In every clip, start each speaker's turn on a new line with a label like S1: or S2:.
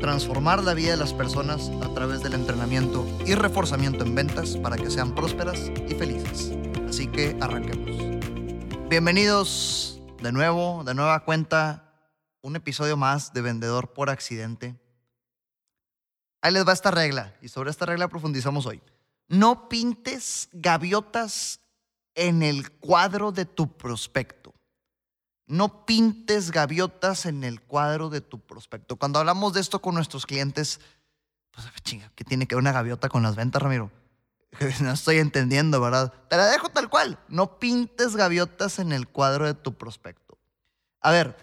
S1: Transformar la vida de las personas a través del entrenamiento y reforzamiento en ventas para que sean prósperas y felices. Así que arranquemos. Bienvenidos de nuevo, de nueva cuenta, un episodio más de Vendedor por Accidente. Ahí les va esta regla y sobre esta regla profundizamos hoy. No pintes gaviotas en el cuadro de tu prospecto. No pintes gaviotas en el cuadro de tu prospecto. Cuando hablamos de esto con nuestros clientes, pues chinga, ¿qué tiene que ver una gaviota con las ventas, Ramiro? No estoy entendiendo, ¿verdad? Te la dejo tal cual. No pintes gaviotas en el cuadro de tu prospecto. A ver,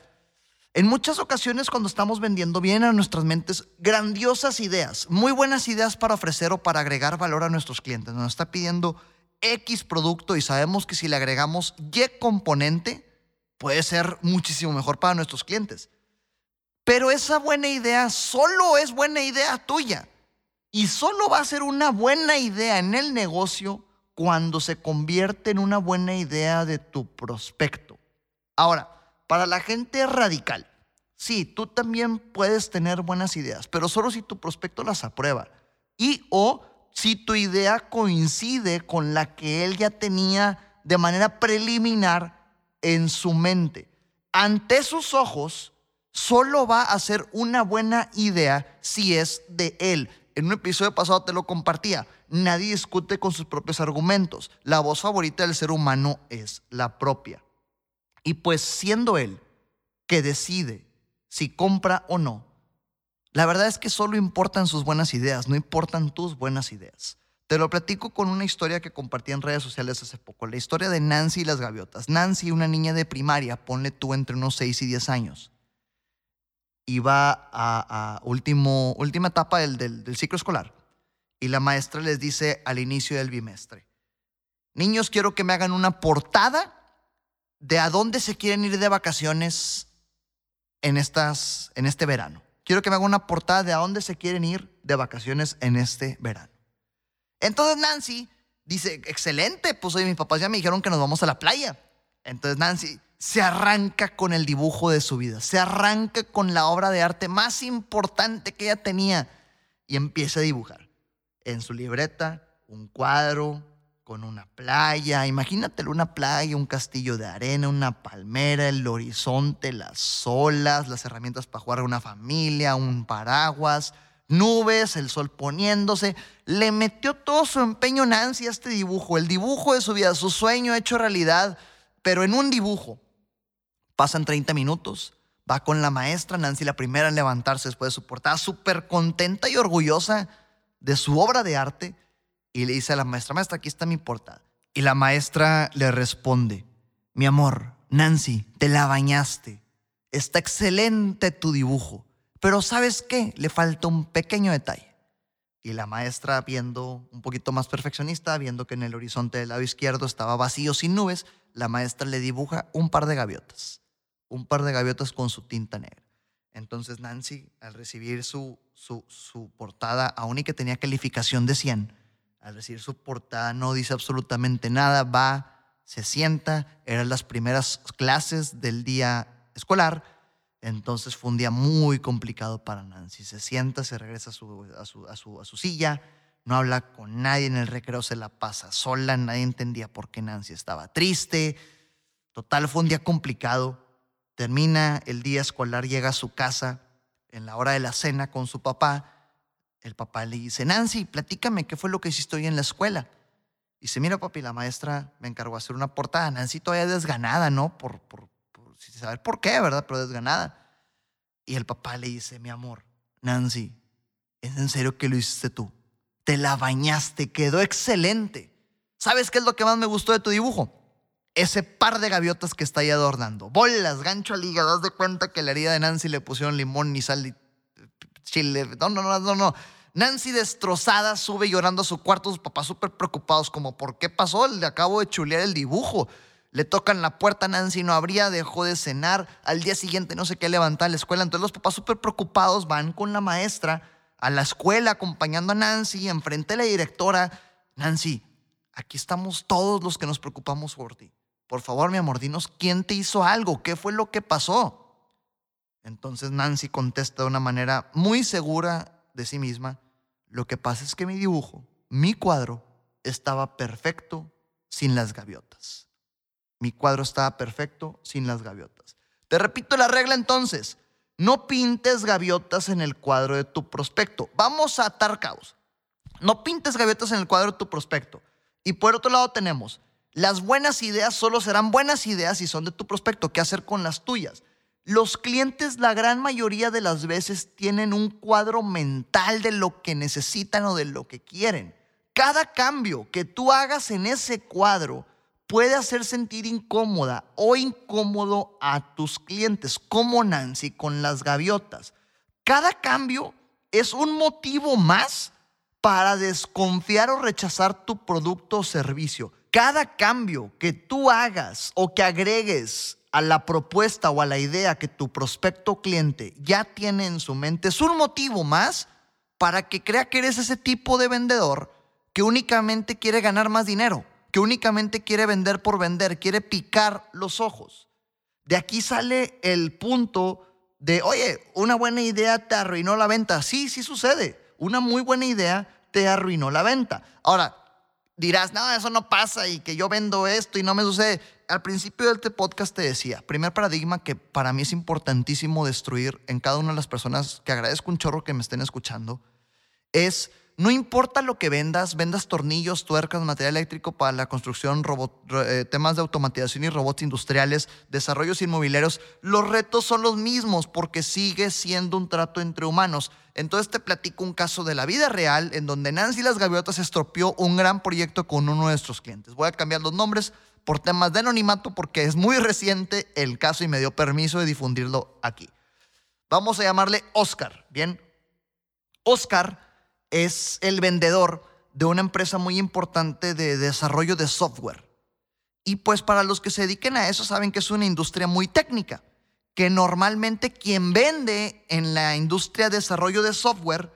S1: en muchas ocasiones cuando estamos vendiendo vienen a nuestras mentes grandiosas ideas, muy buenas ideas para ofrecer o para agregar valor a nuestros clientes. Nos está pidiendo X producto y sabemos que si le agregamos Y componente, puede ser muchísimo mejor para nuestros clientes. Pero esa buena idea solo es buena idea tuya. Y solo va a ser una buena idea en el negocio cuando se convierte en una buena idea de tu prospecto. Ahora, para la gente radical, sí, tú también puedes tener buenas ideas, pero solo si tu prospecto las aprueba. Y o si tu idea coincide con la que él ya tenía de manera preliminar en su mente. Ante sus ojos, solo va a ser una buena idea si es de él. En un episodio pasado te lo compartía. Nadie discute con sus propios argumentos. La voz favorita del ser humano es la propia. Y pues siendo él que decide si compra o no, la verdad es que solo importan sus buenas ideas, no importan tus buenas ideas. Te lo platico con una historia que compartí en redes sociales hace poco, la historia de Nancy y las gaviotas. Nancy, una niña de primaria, ponle tú entre unos 6 y 10 años, iba a, último, última etapa del, del ciclo escolar y la maestra les dice al inicio del bimestre, niños, quiero que me hagan una portada de a dónde se quieren ir de vacaciones en, estas, en este verano quiero que me haga una portada de a dónde se quieren ir de vacaciones en este verano. Entonces Nancy dice, excelente, pues hoy mis papás ya me dijeron que nos vamos a la playa. Entonces Nancy se arranca con el dibujo de su vida, se arranca con la obra de arte más importante que ella tenía y empieza a dibujar. En su libreta, un cuadro, con una playa, imagínatelo una playa, un castillo de arena, una palmera, el horizonte, las olas, las herramientas para jugar a una familia, un paraguas, nubes, el sol poniéndose. Le metió todo su empeño Nancy a este dibujo, el dibujo de su vida, su sueño hecho realidad, pero en un dibujo. Pasan 30 minutos, va con la maestra, Nancy la primera en levantarse después de su portada, súper contenta y orgullosa de su obra de arte y le dice a la maestra, maestra, aquí está mi portada. Y la maestra le responde, mi amor, Nancy, te la bañaste. Está excelente tu dibujo, pero ¿sabes qué? Le falta un pequeño detalle. Y la maestra, viendo un poquito más perfeccionista, viendo que en el horizonte del lado izquierdo estaba vacío sin nubes, la maestra le dibuja un par de gaviotas, un par de gaviotas con su tinta negra. Entonces Nancy, al recibir su, su, su portada, aún y que tenía calificación de 100, al recibir su portada no dice absolutamente nada, va, se sienta, eran las primeras clases del día escolar, entonces fue un día muy complicado para Nancy. Se sienta, se regresa a su, a su, a su, silla, no habla con nadie en el recreo, se la pasa sola, nadie entendía por qué Nancy estaba triste. Total, fue un día complicado. Termina el día escolar, llega a su casa en la hora de la cena con su papá el papá le dice, Nancy, platícame, ¿qué fue lo que hiciste hoy en la escuela? Y dice, mira papi, la maestra me encargó de hacer una portada. Nancy todavía desganada, ¿no? Por, por, saber por qué, ¿verdad? Pero desganada. Y el papá le dice, mi amor, Nancy, ¿es en serio que lo hiciste tú? Te la bañaste, quedó excelente. ¿Sabes qué es lo que más me gustó de tu dibujo? Ese par de gaviotas que está ahí adornando. Bolas, gancho al hígado. Das de cuenta que la herida de Nancy le pusieron limón y sal y chile. No, no, no, no, no. Nancy destrozada sube llorando a su cuarto, sus papás súper preocupados, como ¿por qué pasó? Le acabo de chulear el dibujo. Le tocan la puerta, Nancy no abría, dejó de cenar. Al día siguiente no sé qué levantar a la escuela. Entonces los papás súper preocupados van con la maestra a la escuela acompañando a Nancy, enfrente de la directora. Nancy, aquí estamos todos los que nos preocupamos por ti. Por favor, mi amor, dinos quién te hizo algo, qué fue lo que pasó. Entonces Nancy contesta de una manera muy segura de sí misma. Lo que pasa es que mi dibujo, mi cuadro, estaba perfecto sin las gaviotas. Mi cuadro estaba perfecto sin las gaviotas. Te repito la regla entonces. No pintes gaviotas en el cuadro de tu prospecto. Vamos a atar caos. No pintes gaviotas en el cuadro de tu prospecto. Y por otro lado tenemos, las buenas ideas solo serán buenas ideas si son de tu prospecto. ¿Qué hacer con las tuyas? Los clientes la gran mayoría de las veces tienen un cuadro mental de lo que necesitan o de lo que quieren. Cada cambio que tú hagas en ese cuadro puede hacer sentir incómoda o incómodo a tus clientes, como Nancy con las gaviotas. Cada cambio es un motivo más para desconfiar o rechazar tu producto o servicio. Cada cambio que tú hagas o que agregues a la propuesta o a la idea que tu prospecto cliente ya tiene en su mente es un motivo más para que crea que eres ese tipo de vendedor que únicamente quiere ganar más dinero, que únicamente quiere vender por vender, quiere picar los ojos. De aquí sale el punto de, oye, una buena idea te arruinó la venta. Sí, sí sucede. Una muy buena idea te arruinó la venta. Ahora, dirás, no, eso no pasa y que yo vendo esto y no me sucede. Al principio de este podcast te decía, primer paradigma que para mí es importantísimo destruir en cada una de las personas que agradezco un chorro que me estén escuchando, es no importa lo que vendas, vendas tornillos, tuercas, material eléctrico para la construcción, eh, temas de automatización y robots industriales, desarrollos inmobiliarios, los retos son los mismos porque sigue siendo un trato entre humanos. Entonces te platico un caso de la vida real en donde Nancy Las Gaviotas estropeó un gran proyecto con uno de nuestros clientes. Voy a cambiar los nombres por temas de anonimato porque es muy reciente el caso y me dio permiso de difundirlo aquí. Vamos a llamarle Oscar, ¿bien? Oscar es el vendedor de una empresa muy importante de desarrollo de software. Y pues para los que se dediquen a eso saben que es una industria muy técnica, que normalmente quien vende en la industria de desarrollo de software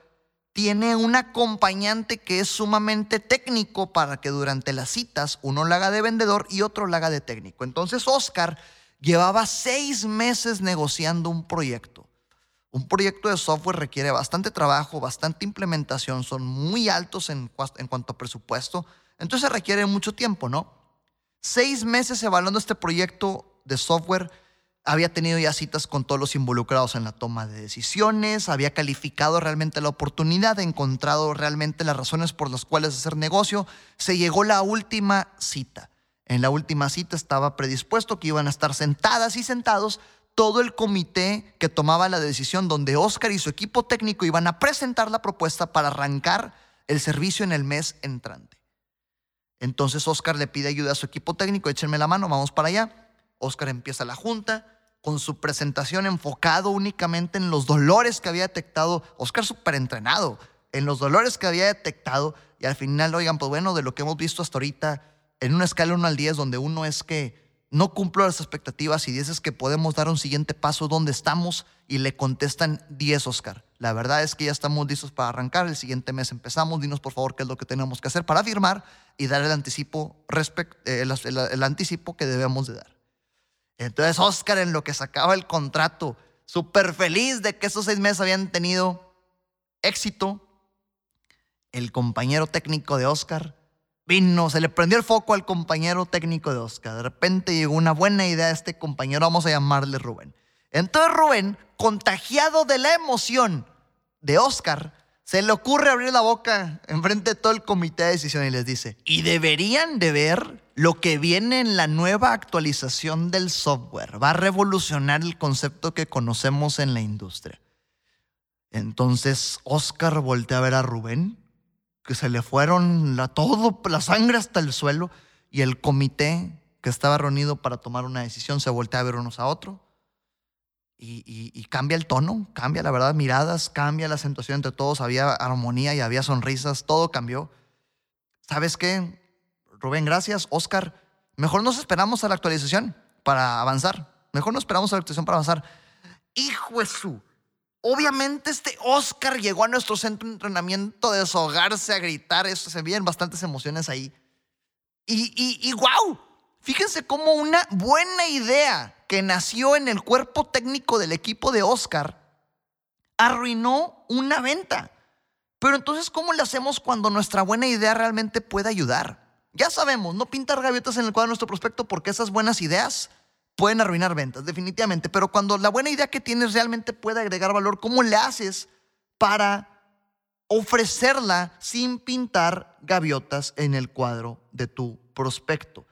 S1: tiene un acompañante que es sumamente técnico para que durante las citas uno la haga de vendedor y otro la haga de técnico. Entonces Oscar llevaba seis meses negociando un proyecto. Un proyecto de software requiere bastante trabajo, bastante implementación, son muy altos en, cuanto a presupuesto, entonces requiere mucho tiempo, ¿no? Seis meses evaluando este proyecto de software, había tenido ya citas con todos los involucrados en la toma de decisiones, había calificado realmente la oportunidad, encontrado realmente las razones por las cuales hacer negocio, se llegó la última cita. En la última cita estaba predispuesto que iban a estar sentadas y sentados todo el comité que tomaba la decisión donde Oscar y su equipo técnico iban a presentar la propuesta para arrancar el servicio en el mes entrante. Entonces Oscar le pide ayuda a su equipo técnico, échenme la mano, vamos para allá. Oscar empieza la junta con su presentación enfocado únicamente en los dolores que había detectado. Oscar súper entrenado, en los dolores que había detectado. Y al final, oigan, pues bueno, de lo que hemos visto hasta ahorita, en una escala 1 al 10, donde uno es que no cumplo las expectativas y dices que podemos dar un siguiente paso donde estamos y le contestan 10 Oscar. La verdad es que ya estamos listos para arrancar, el siguiente mes empezamos, dinos por favor qué es lo que tenemos que hacer para firmar y dar el anticipo, eh, el, anticipo que debemos de dar. Entonces Oscar en lo que sacaba el contrato, súper feliz de que esos seis meses habían tenido éxito, el compañero técnico de Oscar vino, se le prendió el foco al compañero técnico de Oscar. De repente llegó una buena idea a este compañero, vamos a llamarle Rubén. Entonces Rubén, contagiado de la emoción de Oscar, se le ocurre abrir la boca enfrente de todo el comité de decisión y les dice, y deberían de ver lo que viene en la nueva actualización del software. Va a revolucionar el concepto que conocemos en la industria. Entonces Oscar voltea a ver a Rubén que se le fueron la, todo, la sangre hasta el suelo y el comité que estaba reunido para tomar una decisión se voltea a ver unos a otros y, cambia el tono, cambia la verdad, miradas, cambia la acentuación entre todos, había armonía y había sonrisas, todo cambió. ¿Sabes qué? Rubén, gracias. Oscar, mejor nos esperamos a la actualización para avanzar. Mejor nos esperamos a la actualización para avanzar. Hijo de su. Obviamente este Oscar llegó a nuestro centro de entrenamiento a deshogarse, a gritar, eso se vienen bastantes emociones ahí. Y, y, y wow, fíjense cómo una buena idea que nació en el cuerpo técnico del equipo de Oscar, arruinó una venta. Pero entonces, ¿cómo le hacemos cuando nuestra buena idea realmente puede ayudar? Ya sabemos, no pintar gaviotas en el cuadro de nuestro prospecto porque esas buenas ideas pueden arruinar ventas, definitivamente. Pero cuando la buena idea que tienes realmente puede agregar valor, ¿cómo le haces para ofrecerla sin pintar gaviotas en el cuadro de tu prospecto?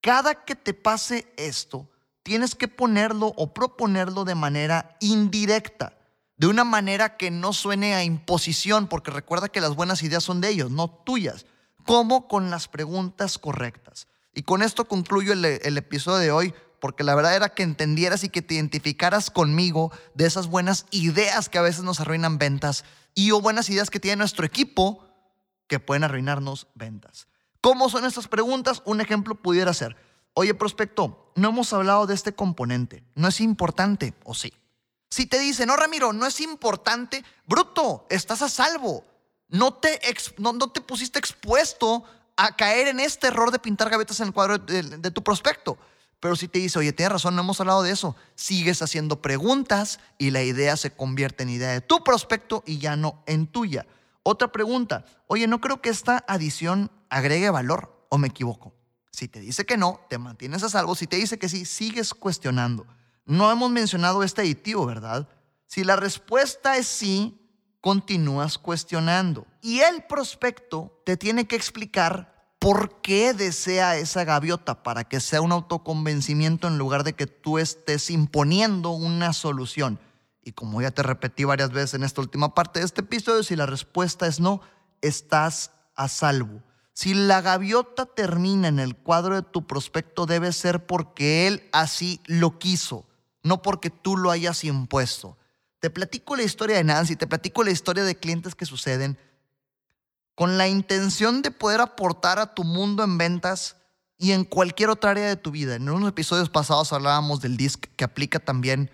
S1: Cada que te pase esto, tienes que ponerlo o proponerlo de manera indirecta, de una manera que no suene a imposición, porque recuerda que las buenas ideas son de ellos, no tuyas, como con las preguntas correctas. Y con esto concluyo el, el episodio de hoy, porque la verdad era que entendieras y que te identificaras conmigo de esas buenas ideas que a veces nos arruinan ventas y o buenas ideas que tiene nuestro equipo que pueden arruinarnos ventas. ¿Cómo son estas preguntas? Un ejemplo pudiera ser, Oye, prospecto, no hemos hablado de este componente. ¿No es importante o sí? Si te dicen, no, Ramiro, no es importante, bruto, estás a salvo. No te, no, te pusiste expuesto a caer en este error de pintar gavetas en el cuadro de tu prospecto. Pero si te dice, oye, tienes razón, no hemos hablado de eso, sigues haciendo preguntas y la idea se convierte en idea de tu prospecto y ya no en tuya. Otra pregunta, oye, no creo que esta adición agregue valor o me equivoco. Si te dice que no, te mantienes a salvo. Si te dice que sí, sigues cuestionando. No hemos mencionado este aditivo, ¿verdad? Si la respuesta es sí, continúas cuestionando. Y el prospecto te tiene que explicar por qué desea esa gaviota para que sea un autoconvencimiento en lugar de que tú estés imponiendo una solución. Y como ya te repetí varias veces en esta última parte de este episodio, si la respuesta es no, estás a salvo. Si la gaviota termina en el cuadro de tu prospecto, debe ser porque él así lo quiso, no porque tú lo hayas impuesto. Te platico la historia de Nancy, te platico la historia de clientes que suceden con la intención de poder aportar a tu mundo en ventas y en cualquier otra área de tu vida. En unos episodios pasados hablábamos del DISC que aplica también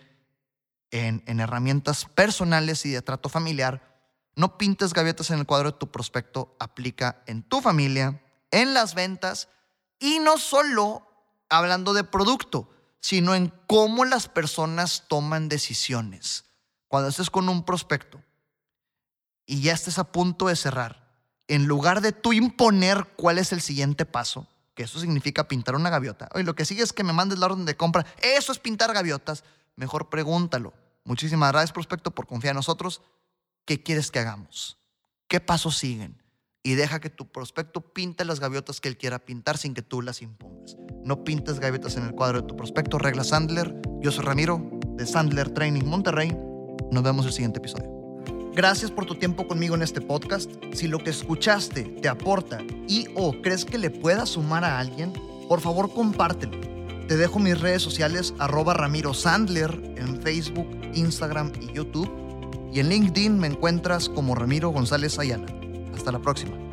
S1: en, en herramientas personales y de trato familiar. No pintes gaviotas en el cuadro de tu prospecto, aplica en tu familia, en las ventas y no solo hablando de producto, sino en cómo las personas toman decisiones. Cuando estés con un prospecto y ya estés a punto de cerrar, en lugar de tú imponer cuál es el siguiente paso, que eso significa pintar una gaviota, oye, lo que sigue es que me mandes la orden de compra, eso es pintar gaviotas, mejor pregúntalo. Muchísimas gracias, prospecto, por confiar en nosotros. ¿qué quieres que hagamos? ¿Qué pasos siguen? Y deja que tu prospecto pinte las gaviotas que él quiera pintar sin que tú las impongas. No pintes gaviotas en el cuadro de tu prospecto. Regla Sandler. Yo soy Ramiro de Sandler Training Monterrey. Nos vemos el siguiente episodio. Gracias por tu tiempo conmigo en este podcast. Si lo que escuchaste te aporta y o crees que le pueda sumar a alguien, por favor compártelo. Te dejo mis redes sociales arroba Ramiro Sandler en Facebook, Instagram y YouTube y en LinkedIn me encuentras como Ramiro González Ayala. Hasta la próxima.